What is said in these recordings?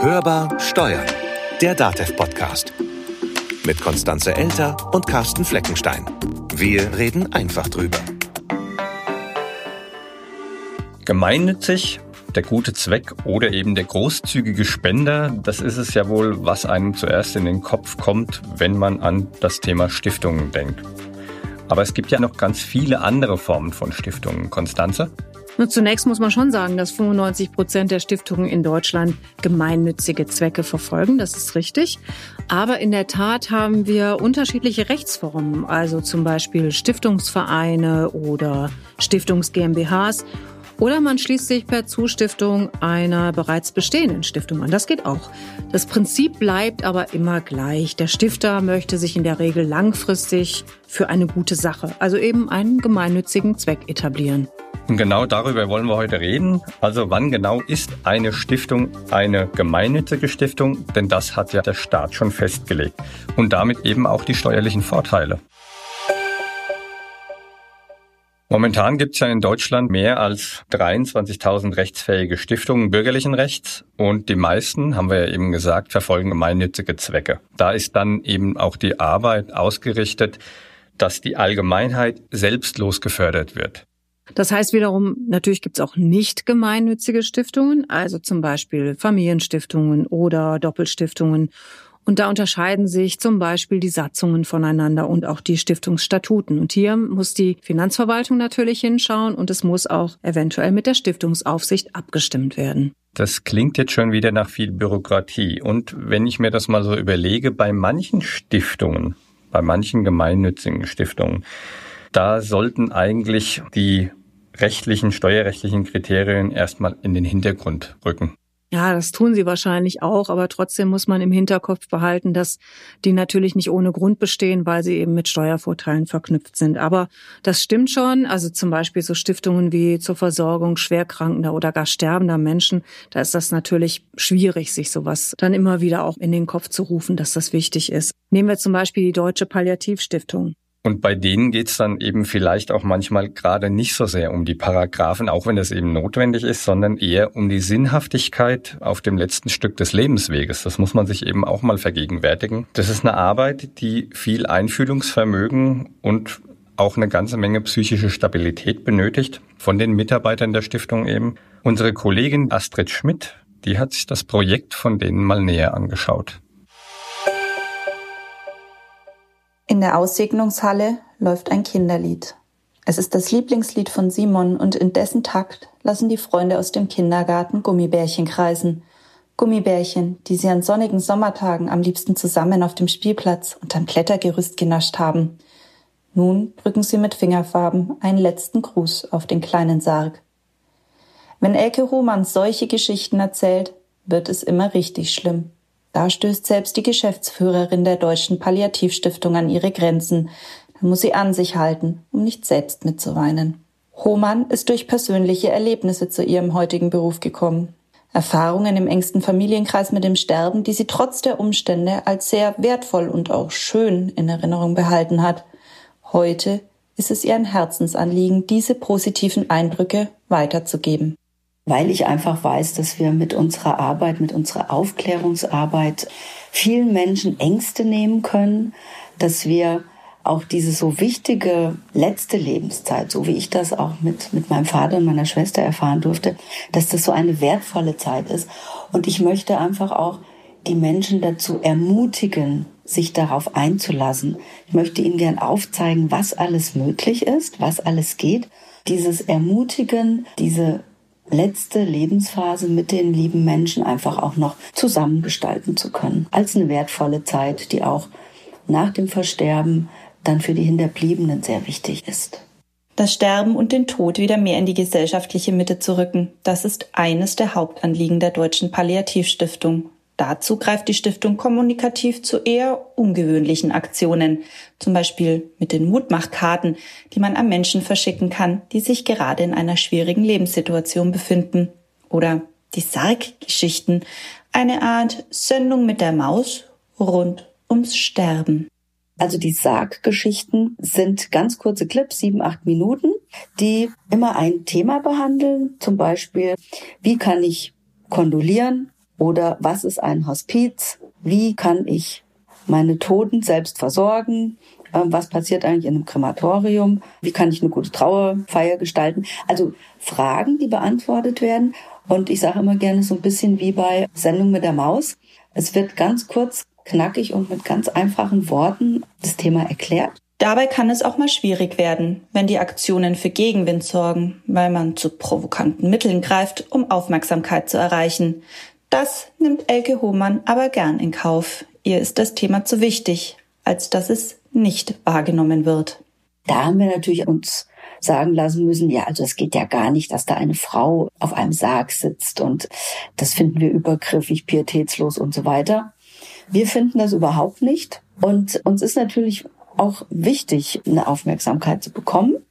Hörbar Steuern, der DATEV-Podcast. Mit Konstanze Elter und Carsten Fleckenstein. Wir reden einfach drüber. Gemeinnützig, der gute Zweck oder eben der großzügige Spender, das ist es ja wohl, was einem zuerst in den Kopf kommt, wenn man an das Thema Stiftungen denkt. Aber es gibt ja noch ganz viele andere Formen von Stiftungen. Konstanze? Nur zunächst muss man schon sagen, dass 95 Prozent der Stiftungen in Deutschland gemeinnützige Zwecke verfolgen. Das ist richtig. Aber in der Tat haben wir unterschiedliche Rechtsformen, also zum Beispiel Stiftungsvereine oder Stiftungs GmbHs. Oder man schließt sich per Zustiftung einer bereits bestehenden Stiftung an. Das geht auch. Das Prinzip bleibt aber immer gleich. Der Stifter möchte sich in der Regel langfristig für eine gute Sache, also eben einen gemeinnützigen Zweck etablieren. Und genau darüber wollen wir heute reden. Also wann genau ist eine Stiftung eine gemeinnützige Stiftung? Denn das hat ja der Staat schon festgelegt. Und damit eben auch die steuerlichen Vorteile. Momentan gibt es ja in Deutschland mehr als 23.000 rechtsfähige Stiftungen bürgerlichen Rechts und die meisten, haben wir ja eben gesagt, verfolgen gemeinnützige Zwecke. Da ist dann eben auch die Arbeit ausgerichtet, dass die Allgemeinheit selbstlos gefördert wird. Das heißt wiederum, natürlich gibt es auch nicht gemeinnützige Stiftungen, also zum Beispiel Familienstiftungen oder Doppelstiftungen. Und da unterscheiden sich zum Beispiel die Satzungen voneinander und auch die Stiftungsstatuten. Und hier muss die Finanzverwaltung natürlich hinschauen und es muss auch eventuell mit der Stiftungsaufsicht abgestimmt werden. Das klingt jetzt schon wieder nach viel Bürokratie. Und wenn ich mir das mal so überlege, bei manchen Stiftungen, bei manchen gemeinnützigen Stiftungen, da sollten eigentlich die rechtlichen, steuerrechtlichen Kriterien erstmal in den Hintergrund rücken. Ja, das tun sie wahrscheinlich auch, aber trotzdem muss man im Hinterkopf behalten, dass die natürlich nicht ohne Grund bestehen, weil sie eben mit Steuervorteilen verknüpft sind. Aber das stimmt schon. Also zum Beispiel so Stiftungen wie zur Versorgung schwerkrankender oder gar sterbender Menschen, da ist das natürlich schwierig, sich sowas dann immer wieder auch in den Kopf zu rufen, dass das wichtig ist. Nehmen wir zum Beispiel die Deutsche Palliativstiftung. Und bei denen geht's dann eben vielleicht auch manchmal gerade nicht so sehr um die Paragraphen, auch wenn das eben notwendig ist, sondern eher um die Sinnhaftigkeit auf dem letzten Stück des Lebensweges. Das muss man sich eben auch mal vergegenwärtigen. Das ist eine Arbeit, die viel Einfühlungsvermögen und auch eine ganze Menge psychische Stabilität benötigt von den Mitarbeitern der Stiftung eben. Unsere Kollegin Astrid Schmidt, die hat sich das Projekt von denen mal näher angeschaut. In der Aussegnungshalle läuft ein Kinderlied. Es ist das Lieblingslied von Simon und in dessen Takt lassen die Freunde aus dem Kindergarten Gummibärchen kreisen. Gummibärchen, die sie an sonnigen Sommertagen am liebsten zusammen auf dem Spielplatz unterm Klettergerüst genascht haben. Nun drücken sie mit Fingerfarben einen letzten Gruß auf den kleinen Sarg. Wenn Elke Ruhmann solche Geschichten erzählt, wird es immer richtig schlimm. Da stößt selbst die Geschäftsführerin der Deutschen Palliativstiftung an ihre Grenzen. Da muss sie an sich halten, um nicht selbst mitzuweinen. Hohmann ist durch persönliche Erlebnisse zu ihrem heutigen Beruf gekommen. Erfahrungen im engsten Familienkreis mit dem Sterben, die sie trotz der Umstände als sehr wertvoll und auch schön in Erinnerung behalten hat. Heute ist es ihr ein Herzensanliegen, diese positiven Eindrücke weiterzugeben weil ich einfach weiß, dass wir mit unserer Arbeit, mit unserer Aufklärungsarbeit vielen Menschen Ängste nehmen können, dass wir auch diese so wichtige letzte Lebenszeit, so wie ich das auch mit, mit meinem Vater und meiner Schwester erfahren durfte, dass das so eine wertvolle Zeit ist. Und ich möchte einfach auch die Menschen dazu ermutigen, sich darauf einzulassen. Ich möchte ihnen gern aufzeigen, was alles möglich ist, was alles geht. Dieses Ermutigen, diese letzte Lebensphase mit den lieben Menschen einfach auch noch zusammengestalten zu können. Als eine wertvolle Zeit, die auch nach dem Versterben dann für die Hinterbliebenen sehr wichtig ist. Das Sterben und den Tod wieder mehr in die gesellschaftliche Mitte zu rücken, das ist eines der Hauptanliegen der Deutschen Palliativstiftung. Dazu greift die Stiftung kommunikativ zu eher ungewöhnlichen Aktionen, zum Beispiel mit den Mutmachkarten, die man an Menschen verschicken kann, die sich gerade in einer schwierigen Lebenssituation befinden. Oder die Sarggeschichten, eine Art Sendung mit der Maus rund ums Sterben. Also die Sarggeschichten sind ganz kurze Clips, sieben, acht Minuten, die immer ein Thema behandeln. Zum Beispiel, wie kann ich kondolieren? Oder was ist ein Hospiz? Wie kann ich meine Toten selbst versorgen? Ähm, was passiert eigentlich in einem Krematorium? Wie kann ich eine gute Trauerfeier gestalten? Also Fragen, die beantwortet werden. Und ich sage immer gerne so ein bisschen wie bei Sendung mit der Maus. Es wird ganz kurz, knackig und mit ganz einfachen Worten das Thema erklärt. Dabei kann es auch mal schwierig werden, wenn die Aktionen für Gegenwind sorgen, weil man zu provokanten Mitteln greift, um Aufmerksamkeit zu erreichen. Das nimmt Elke Hohmann aber gern in Kauf. Ihr ist das Thema zu wichtig, als dass es nicht wahrgenommen wird. Da haben wir natürlich uns sagen lassen müssen, ja, also es geht ja gar nicht, dass da eine Frau auf einem Sarg sitzt und das finden wir übergriffig, pietätslos und so weiter. Wir finden das überhaupt nicht und uns ist natürlich auch wichtig, eine Aufmerksamkeit zu bekommen.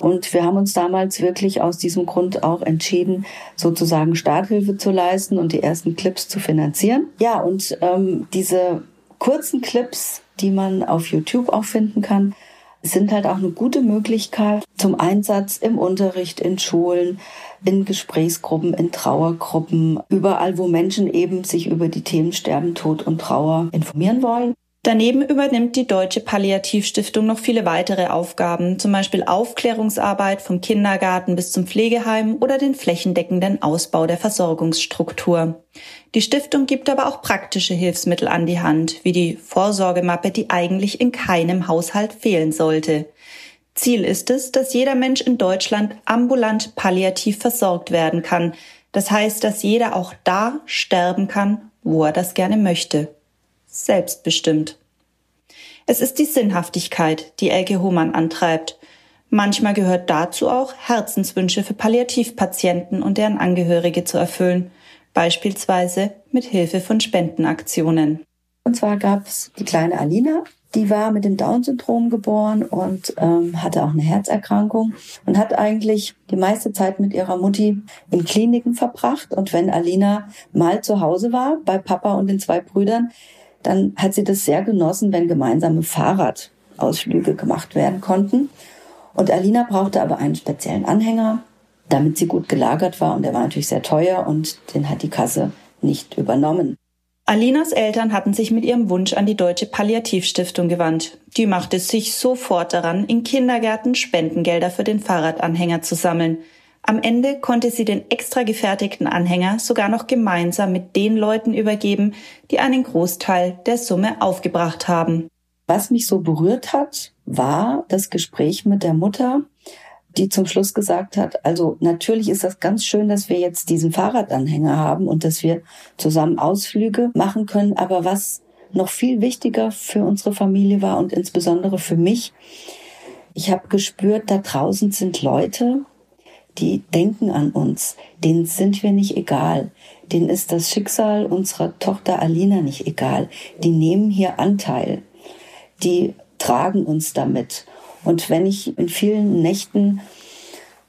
Und wir haben uns damals wirklich aus diesem Grund auch entschieden, sozusagen Starthilfe zu leisten und die ersten Clips zu finanzieren. Ja, und ähm, diese kurzen Clips, die man auf YouTube auch finden kann, sind halt auch eine gute Möglichkeit zum Einsatz im Unterricht, in Schulen, in Gesprächsgruppen, in Trauergruppen, überall, wo Menschen eben sich über die Themen Sterben, Tod und Trauer informieren wollen. Daneben übernimmt die Deutsche Palliativstiftung noch viele weitere Aufgaben, zum Beispiel Aufklärungsarbeit vom Kindergarten bis zum Pflegeheim oder den flächendeckenden Ausbau der Versorgungsstruktur. Die Stiftung gibt aber auch praktische Hilfsmittel an die Hand, wie die Vorsorgemappe, die eigentlich in keinem Haushalt fehlen sollte. Ziel ist es, dass jeder Mensch in Deutschland ambulant palliativ versorgt werden kann. Das heißt, dass jeder auch da sterben kann, wo er das gerne möchte selbstbestimmt. Es ist die Sinnhaftigkeit, die Elke Hohmann antreibt. Manchmal gehört dazu auch, Herzenswünsche für Palliativpatienten und deren Angehörige zu erfüllen, beispielsweise mit Hilfe von Spendenaktionen. Und zwar gab es die kleine Alina, die war mit dem Down-Syndrom geboren und ähm, hatte auch eine Herzerkrankung und hat eigentlich die meiste Zeit mit ihrer Mutti in Kliniken verbracht. Und wenn Alina mal zu Hause war, bei Papa und den zwei Brüdern, dann hat sie das sehr genossen, wenn gemeinsame Fahrradausflüge gemacht werden konnten. Und Alina brauchte aber einen speziellen Anhänger, damit sie gut gelagert war. Und der war natürlich sehr teuer und den hat die Kasse nicht übernommen. Alinas Eltern hatten sich mit ihrem Wunsch an die Deutsche Palliativstiftung gewandt. Die machte sich sofort daran, in Kindergärten Spendengelder für den Fahrradanhänger zu sammeln. Am Ende konnte sie den extra gefertigten Anhänger sogar noch gemeinsam mit den Leuten übergeben, die einen Großteil der Summe aufgebracht haben. Was mich so berührt hat, war das Gespräch mit der Mutter, die zum Schluss gesagt hat, also natürlich ist das ganz schön, dass wir jetzt diesen Fahrradanhänger haben und dass wir zusammen Ausflüge machen können, aber was noch viel wichtiger für unsere Familie war und insbesondere für mich, ich habe gespürt, da draußen sind Leute, die denken an uns, denen sind wir nicht egal, denen ist das Schicksal unserer Tochter Alina nicht egal, die nehmen hier Anteil, die tragen uns damit. Und wenn ich in vielen Nächten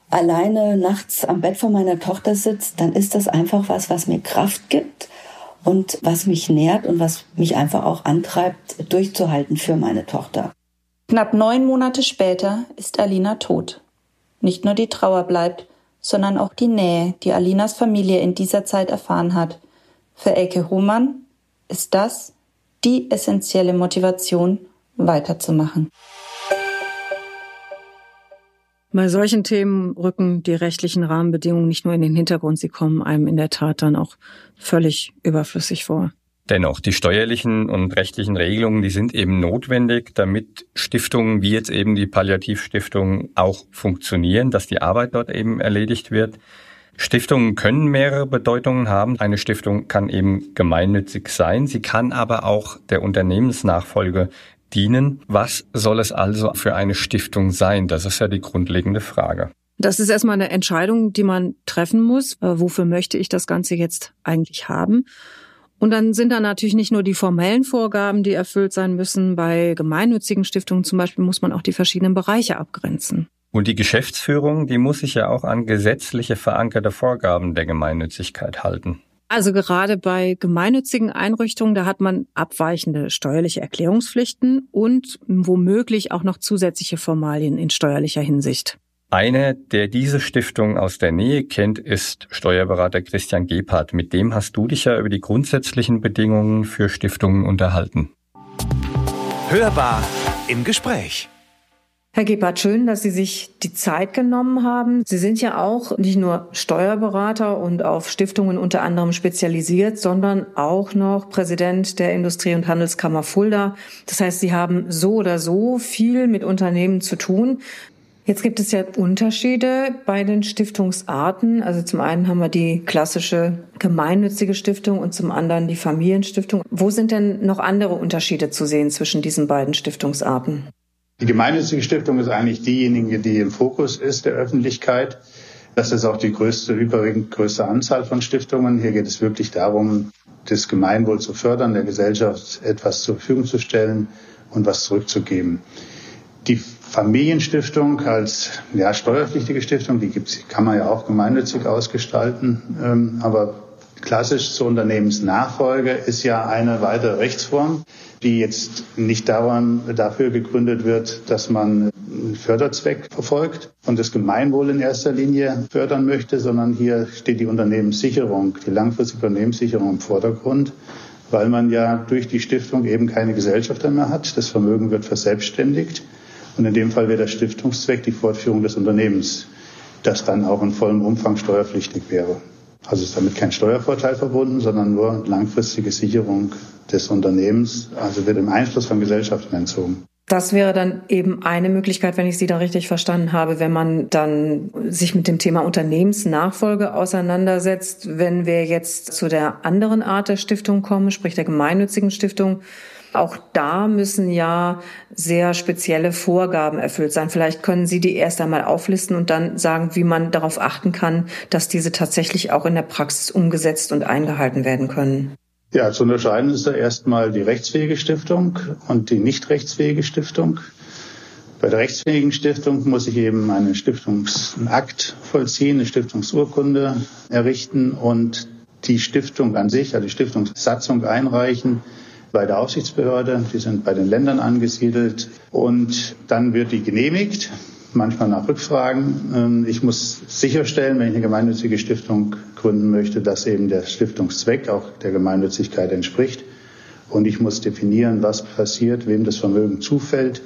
alleine nachts am Bett von meiner Tochter sitze, dann ist das einfach was, was mir Kraft gibt und was mich nährt und was mich einfach auch antreibt, durchzuhalten für meine Tochter. Knapp neun Monate später ist Alina tot. Nicht nur die Trauer bleibt, sondern auch die Nähe, die Alinas Familie in dieser Zeit erfahren hat. Für Elke Hohmann ist das die essentielle Motivation, weiterzumachen. Bei solchen Themen rücken die rechtlichen Rahmenbedingungen nicht nur in den Hintergrund, sie kommen einem in der Tat dann auch völlig überflüssig vor. Dennoch, die steuerlichen und rechtlichen Regelungen, die sind eben notwendig, damit Stiftungen wie jetzt eben die Palliativstiftung auch funktionieren, dass die Arbeit dort eben erledigt wird. Stiftungen können mehrere Bedeutungen haben. Eine Stiftung kann eben gemeinnützig sein, sie kann aber auch der Unternehmensnachfolge dienen. Was soll es also für eine Stiftung sein? Das ist ja die grundlegende Frage. Das ist erstmal eine Entscheidung, die man treffen muss. Äh, wofür möchte ich das Ganze jetzt eigentlich haben? Und dann sind da natürlich nicht nur die formellen Vorgaben, die erfüllt sein müssen. Bei gemeinnützigen Stiftungen zum Beispiel muss man auch die verschiedenen Bereiche abgrenzen. Und die Geschäftsführung, die muss sich ja auch an gesetzliche verankerte Vorgaben der Gemeinnützigkeit halten. Also gerade bei gemeinnützigen Einrichtungen, da hat man abweichende steuerliche Erklärungspflichten und womöglich auch noch zusätzliche Formalien in steuerlicher Hinsicht. Einer, der diese Stiftung aus der Nähe kennt, ist Steuerberater Christian Gebhardt. Mit dem hast du dich ja über die grundsätzlichen Bedingungen für Stiftungen unterhalten. Hörbar im Gespräch. Herr Gebhardt, schön, dass Sie sich die Zeit genommen haben. Sie sind ja auch nicht nur Steuerberater und auf Stiftungen unter anderem spezialisiert, sondern auch noch Präsident der Industrie- und Handelskammer Fulda. Das heißt, Sie haben so oder so viel mit Unternehmen zu tun. Jetzt gibt es ja Unterschiede bei den Stiftungsarten. Also zum einen haben wir die klassische gemeinnützige Stiftung und zum anderen die Familienstiftung. Wo sind denn noch andere Unterschiede zu sehen zwischen diesen beiden Stiftungsarten? Die gemeinnützige Stiftung ist eigentlich diejenige, die im Fokus ist der Öffentlichkeit. Das ist auch die größte, überwiegend größte Anzahl von Stiftungen. Hier geht es wirklich darum, das Gemeinwohl zu fördern, der Gesellschaft etwas zur Verfügung zu stellen und was zurückzugeben. Die Familienstiftung als ja, steuerpflichtige Stiftung, die gibt's, kann man ja auch gemeinnützig ausgestalten, ähm, aber klassisch zur Unternehmensnachfolge ist ja eine weitere Rechtsform die jetzt nicht daran, dafür gegründet wird, dass man einen Förderzweck verfolgt und das Gemeinwohl in erster Linie fördern möchte, sondern hier steht die Unternehmenssicherung, die langfristige Unternehmenssicherung im Vordergrund, weil man ja durch die Stiftung eben keine Gesellschafter mehr hat. Das Vermögen wird verselbstständigt und in dem Fall wäre der Stiftungszweck die Fortführung des Unternehmens, das dann auch in vollem Umfang steuerpflichtig wäre. Also ist damit kein Steuervorteil verbunden, sondern nur langfristige Sicherung des Unternehmens, also wird im Einfluss von Gesellschaften entzogen. Das wäre dann eben eine Möglichkeit, wenn ich Sie da richtig verstanden habe, wenn man dann sich mit dem Thema Unternehmensnachfolge auseinandersetzt. Wenn wir jetzt zu der anderen Art der Stiftung kommen, sprich der gemeinnützigen Stiftung, auch da müssen ja sehr spezielle Vorgaben erfüllt sein. Vielleicht können Sie die erst einmal auflisten und dann sagen, wie man darauf achten kann, dass diese tatsächlich auch in der Praxis umgesetzt und eingehalten werden können. Ja, zu unterscheiden ist da erstmal die rechtsfähige Stiftung und die nicht rechtsfähige Stiftung. Bei der rechtsfähigen Stiftung muss ich eben einen Stiftungsakt vollziehen, eine Stiftungsurkunde errichten und die Stiftung an sich, also die Stiftungssatzung einreichen bei der Aufsichtsbehörde. Die sind bei den Ländern angesiedelt und dann wird die genehmigt manchmal nach Rückfragen. Ähm, ich muss sicherstellen, wenn ich eine gemeinnützige Stiftung gründen möchte, dass eben der Stiftungszweck auch der Gemeinnützigkeit entspricht. Und ich muss definieren, was passiert, wem das Vermögen zufällt,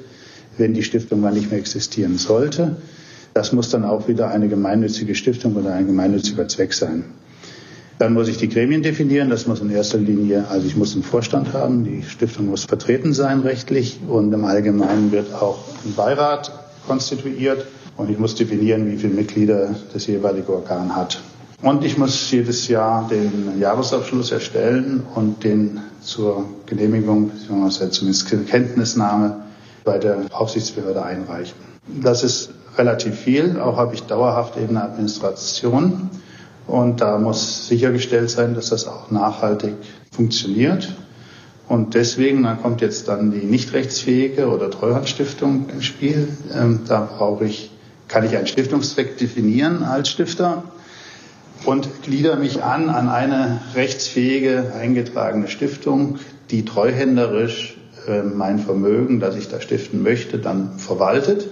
wenn die Stiftung mal nicht mehr existieren sollte. Das muss dann auch wieder eine gemeinnützige Stiftung oder ein gemeinnütziger Zweck sein. Dann muss ich die Gremien definieren. Das muss in erster Linie, also ich muss einen Vorstand haben. Die Stiftung muss vertreten sein rechtlich und im Allgemeinen wird auch ein Beirat konstituiert und ich muss definieren, wie viele Mitglieder das jeweilige Organ hat. Und ich muss jedes Jahr den Jahresabschluss erstellen und den zur Genehmigung, beziehungsweise zumindest Kenntnisnahme bei der Aufsichtsbehörde einreichen. Das ist relativ viel. Auch habe ich dauerhaft eben eine Administration. Und da muss sichergestellt sein, dass das auch nachhaltig funktioniert. Und deswegen, dann kommt jetzt dann die nicht rechtsfähige oder Treuhandstiftung im Spiel. Ähm, da brauche ich, kann ich einen Stiftungszweck definieren als Stifter und glieder mich an an eine rechtsfähige eingetragene Stiftung, die treuhänderisch äh, mein Vermögen, das ich da stiften möchte, dann verwaltet,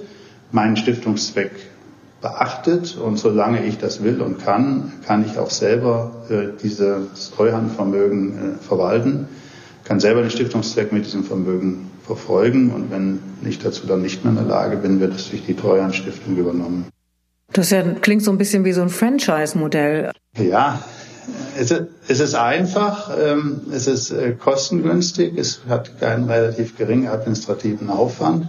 meinen Stiftungszweck beachtet und solange ich das will und kann, kann ich auch selber äh, dieses Treuhandvermögen äh, verwalten kann selber den Stiftungszweck mit diesem Vermögen verfolgen und wenn ich dazu dann nicht mehr in der Lage bin, wird es durch die Treuhandstiftung übernommen. Das ja, klingt so ein bisschen wie so ein Franchise-Modell. Ja, es ist, es ist einfach, ähm, es ist äh, kostengünstig, es hat keinen relativ geringen administrativen Aufwand.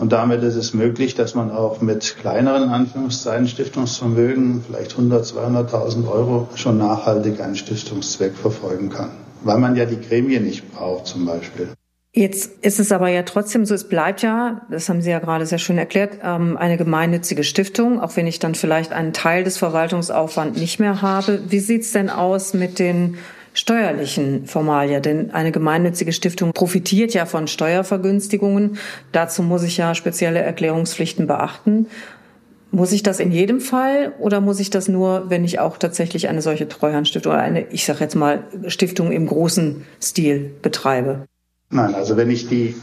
Und damit ist es möglich, dass man auch mit kleineren Anführungszeichen Stiftungsvermögen, vielleicht 100, 200.000 Euro, schon nachhaltig einen Stiftungszweck verfolgen kann weil man ja die Gremien nicht braucht zum Beispiel. Jetzt ist es aber ja trotzdem so, es bleibt ja, das haben Sie ja gerade sehr schön erklärt, ähm, eine gemeinnützige Stiftung, auch wenn ich dann vielleicht einen Teil des Verwaltungsaufwands nicht mehr habe. Wie sieht's denn aus mit den steuerlichen Formalia? Denn eine gemeinnützige Stiftung profitiert ja von Steuervergünstigungen. Dazu muss ich ja spezielle Erklärungspflichten beachten. Muss ich das in jedem Fall oder muss ich das nur, wenn ich auch tatsächlich eine solche Treuhandstiftung oder eine, ich sage jetzt mal, Stiftung im großen Stil betreibe? Nein, also wenn ich die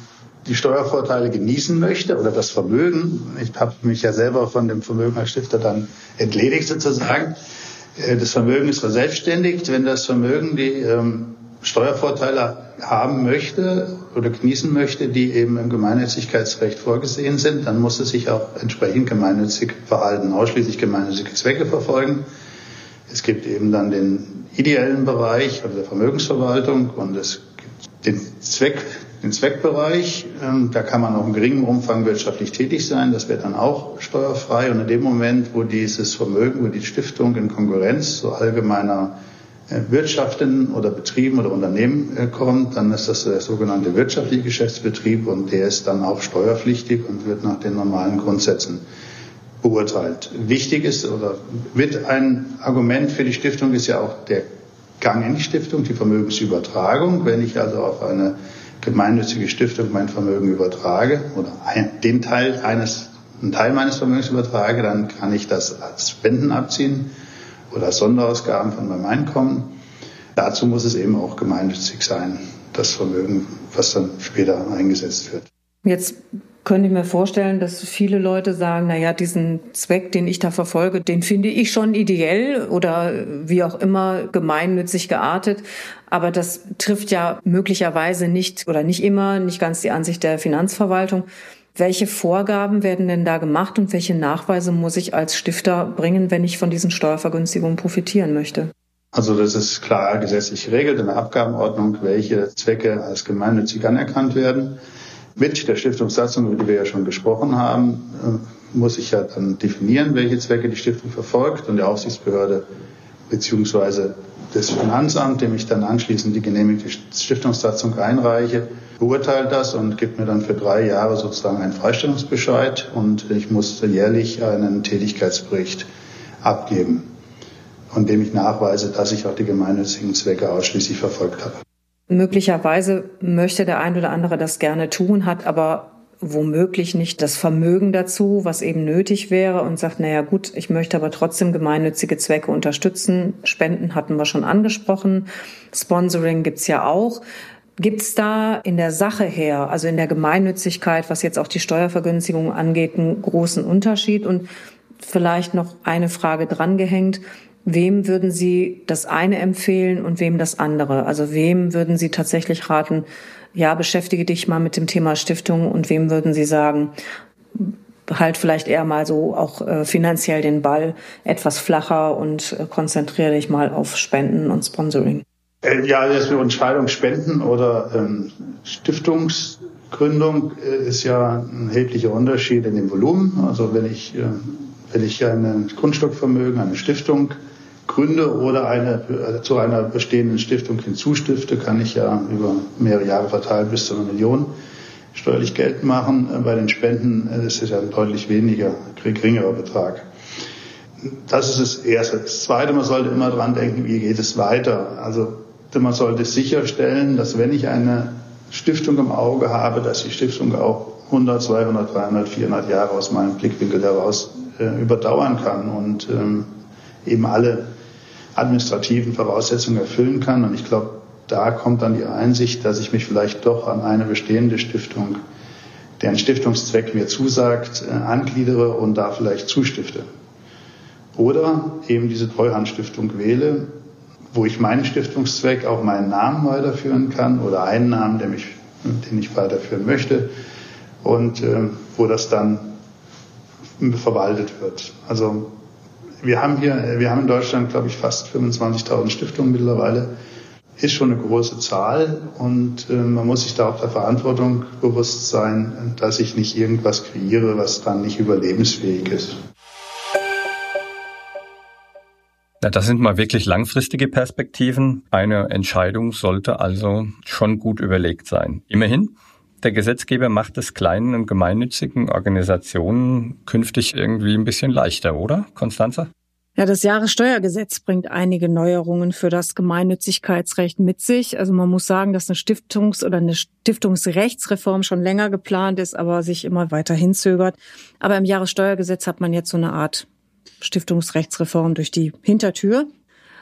die Steuervorteile genießen möchte oder das Vermögen, ich habe mich ja selber von dem Vermögen als Stifter dann entledigt sozusagen, das Vermögen ist verselbstständigt, wenn das Vermögen die ähm, Steuervorteile haben möchte oder genießen möchte, die eben im Gemeinnützigkeitsrecht vorgesehen sind, dann muss es sich auch entsprechend gemeinnützig verhalten, ausschließlich gemeinnützige Zwecke verfolgen. Es gibt eben dann den ideellen Bereich, also der Vermögensverwaltung und es gibt den Zweck, den Zweckbereich. Ähm, da kann man auch in geringem Umfang wirtschaftlich tätig sein. Das wird dann auch steuerfrei. Und in dem Moment, wo dieses Vermögen, wo die Stiftung in Konkurrenz zu allgemeiner äh, Wirtschaften oder Betrieben oder Unternehmen äh, kommt, dann ist das der sogenannte wirtschaftliche Geschäftsbetrieb und der ist dann auch steuerpflichtig und wird nach den normalen Grundsätzen beurteilt. Wichtig ist oder wird ein Argument für die Stiftung ist ja auch der Gang in die Stiftung, die Vermögensübertragung. Wenn ich also auf eine gemeinnützige Stiftung mein Vermögen übertrage oder ein, den Teil eines, einen Teil meines Vermögens übertrage, dann kann ich das als Spenden abziehen oder Sonderausgaben von meinem Einkommen. Dazu muss es eben auch gemeinnützig sein, das Vermögen, was dann später eingesetzt wird. Jetzt könnte ich mir vorstellen, dass viele Leute sagen, na ja, diesen Zweck, den ich da verfolge, den finde ich schon ideell oder wie auch immer gemeinnützig geartet. Aber das trifft ja möglicherweise nicht oder nicht immer, nicht ganz die Ansicht der Finanzverwaltung. Welche Vorgaben werden denn da gemacht und welche Nachweise muss ich als Stifter bringen, wenn ich von diesen Steuervergünstigungen profitieren möchte? Also das ist klar gesetzlich geregelt in der Abgabenordnung, welche Zwecke als gemeinnützig anerkannt werden. Mit der Stiftungssatzung, über die wir ja schon gesprochen haben, äh, muss ich ja dann definieren, welche Zwecke die Stiftung verfolgt und die Aufsichtsbehörde beziehungsweise das Finanzamt, dem ich dann anschließend die genehmigte Stiftungssatzung einreiche, beurteilt das und gibt mir dann für drei Jahre sozusagen einen Freistellungsbescheid und ich muss jährlich einen Tätigkeitsbericht abgeben, von dem ich nachweise, dass ich auch die gemeinnützigen Zwecke ausschließlich verfolgt habe. Möglicherweise möchte der ein oder andere das gerne tun, hat aber womöglich nicht das Vermögen dazu, was eben nötig wäre und sagt, naja gut, ich möchte aber trotzdem gemeinnützige Zwecke unterstützen. Spenden hatten wir schon angesprochen. Sponsoring gibt's ja auch. Gibt es da in der Sache her, also in der Gemeinnützigkeit, was jetzt auch die Steuervergünstigung angeht, einen großen Unterschied? Und vielleicht noch eine Frage drangehängt. Wem würden Sie das eine empfehlen und wem das andere? Also wem würden Sie tatsächlich raten, ja, beschäftige dich mal mit dem Thema Stiftung und wem würden Sie sagen, halt vielleicht eher mal so auch äh, finanziell den Ball etwas flacher und äh, konzentriere dich mal auf Spenden und Sponsoring? Äh, ja, das mit Entscheidung Spenden oder ähm, Stiftungsgründung äh, ist ja ein erheblicher Unterschied in dem Volumen. Also wenn ich, äh, wenn ich ein Grundstückvermögen, eine Stiftung gründe oder eine, äh, zu einer bestehenden Stiftung hinzustifte, kann ich ja über mehrere Jahre verteilt bis zu einer Million steuerlich Geld machen. Äh, bei den Spenden äh, ist es ja ein deutlich weniger, geringerer Betrag. Das ist das Erste. Das Zweite, man sollte immer dran denken, wie geht es weiter. Also man sollte sicherstellen, dass wenn ich eine Stiftung im Auge habe, dass die Stiftung auch 100, 200, 300, 400 Jahre aus meinem Blickwinkel heraus äh, überdauern kann und ähm, eben alle administrativen Voraussetzungen erfüllen kann. Und ich glaube, da kommt dann die Einsicht, dass ich mich vielleicht doch an eine bestehende Stiftung, deren Stiftungszweck mir zusagt, äh, angliedere und da vielleicht zustifte. Oder eben diese Treuhandstiftung wähle, wo ich meinen Stiftungszweck auch meinen Namen weiterführen kann oder einen Namen, den ich, den ich weiterführen möchte und äh, wo das dann verwaltet wird. Also wir haben hier, wir haben in Deutschland, glaube ich, fast 25.000 Stiftungen mittlerweile. Ist schon eine große Zahl und äh, man muss sich da auch der Verantwortung bewusst sein, dass ich nicht irgendwas kreiere, was dann nicht überlebensfähig ist. Na, das sind mal wirklich langfristige Perspektiven. Eine Entscheidung sollte also schon gut überlegt sein. Immerhin, der Gesetzgeber macht es kleinen und gemeinnützigen Organisationen künftig irgendwie ein bisschen leichter, oder, Konstanze? Ja, das Jahressteuergesetz bringt einige Neuerungen für das Gemeinnützigkeitsrecht mit sich. Also man muss sagen, dass eine Stiftungs- oder eine Stiftungsrechtsreform schon länger geplant ist, aber sich immer weiter hinzögert. Aber im Jahressteuergesetz hat man jetzt so eine Art Stiftungsrechtsreform durch die Hintertür.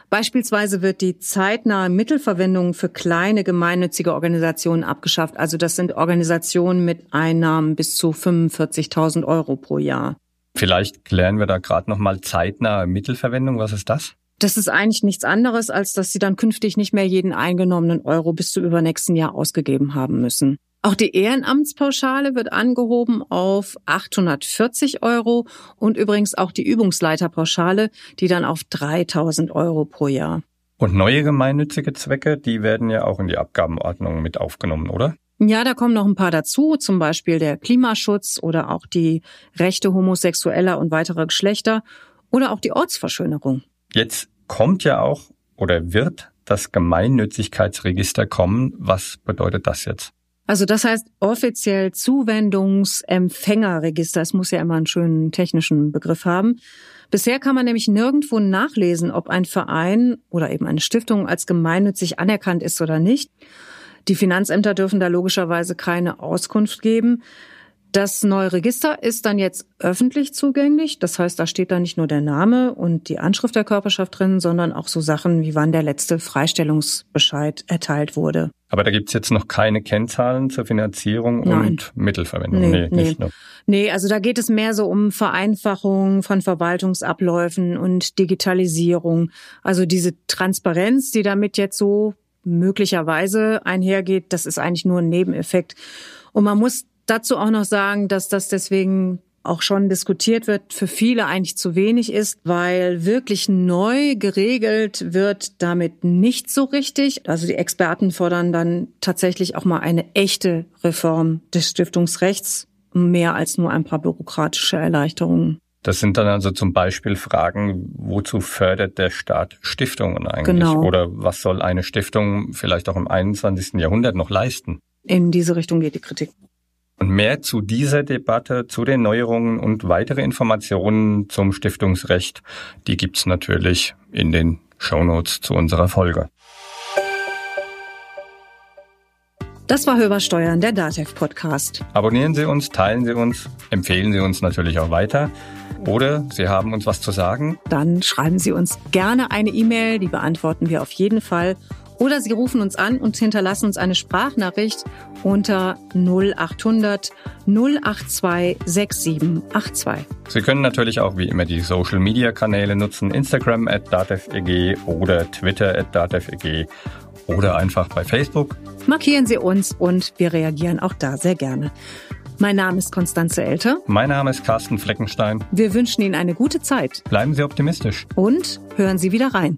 Beispielsweise wird die zeitnahe Mittelverwendung für kleine gemeinnützige Organisationen abgeschafft. Also das sind Organisationen mit Einnahmen bis zu 45.000 Euro pro Jahr. Vielleicht klären wir da gerade nochmal zeitnahe Mittelverwendung. Was ist das? Das ist eigentlich nichts anderes, als dass sie dann künftig nicht mehr jeden eingenommenen Euro bis zum übernächsten Jahr ausgegeben haben müssen. Auch die Ehrenamtspauschale wird angehoben auf 840 Euro und übrigens auch die Übungsleiterpauschale, die dann auf 3000 Euro pro Jahr. Und neue gemeinnützige Zwecke, die werden ja auch in die Abgabenordnung mit aufgenommen, oder? Ja, da kommen noch ein paar dazu, zum Beispiel der Klimaschutz oder auch die Rechte homosexueller und weiterer Geschlechter oder auch die Ortsverschönerung. Jetzt kommt ja auch oder wird das Gemeinnützigkeitsregister kommen. Was bedeutet das jetzt? Also das heißt offiziell Zuwendungsempfängerregister. Es muss ja immer einen schönen technischen Begriff haben. Bisher kann man nämlich nirgendwo nachlesen, ob ein Verein oder eben eine Stiftung als gemeinnützig anerkannt ist oder nicht. Die Finanzämter dürfen da logischerweise keine Auskunft geben. Das neue Register ist dann jetzt öffentlich zugänglich. Das heißt, da steht dann nicht nur der Name und die Anschrift der Körperschaft drin, sondern auch so Sachen wie wann der letzte Freistellungsbescheid erteilt wurde. Aber da gibt's jetzt noch keine Kennzahlen zur Finanzierung Nein. und Mittelverwendung. Nee, nee. nicht, ne? Nee, also da geht es mehr so um Vereinfachung von Verwaltungsabläufen und Digitalisierung. Also diese Transparenz, die damit jetzt so möglicherweise einhergeht, das ist eigentlich nur ein Nebeneffekt. Und man muss dazu auch noch sagen, dass das deswegen auch schon diskutiert wird, für viele eigentlich zu wenig ist, weil wirklich neu geregelt wird damit nicht so richtig. Also die Experten fordern dann tatsächlich auch mal eine echte Reform des Stiftungsrechts, mehr als nur ein paar bürokratische Erleichterungen. Das sind dann also zum Beispiel Fragen, wozu fördert der Staat Stiftungen eigentlich? Genau. Oder was soll eine Stiftung vielleicht auch im 21. Jahrhundert noch leisten? In diese Richtung geht die Kritik. Und mehr zu dieser Debatte, zu den Neuerungen und weitere Informationen zum Stiftungsrecht, die gibt's natürlich in den Shownotes zu unserer Folge. Das war Hörbar Steuern, der DATEV Podcast. Abonnieren Sie uns, teilen Sie uns, empfehlen Sie uns natürlich auch weiter. Oder Sie haben uns was zu sagen. Dann schreiben Sie uns gerne eine E-Mail, die beantworten wir auf jeden Fall. Oder Sie rufen uns an und hinterlassen uns eine Sprachnachricht unter 0800 082 6782. Sie können natürlich auch wie immer die Social Media Kanäle nutzen, Instagram at dateveg oder Twitter at dateveg oder einfach bei Facebook. Markieren Sie uns und wir reagieren auch da sehr gerne. Mein Name ist Konstanze Elter. Mein Name ist Carsten Fleckenstein. Wir wünschen Ihnen eine gute Zeit Bleiben Sie optimistisch. und hören Sie wieder rein.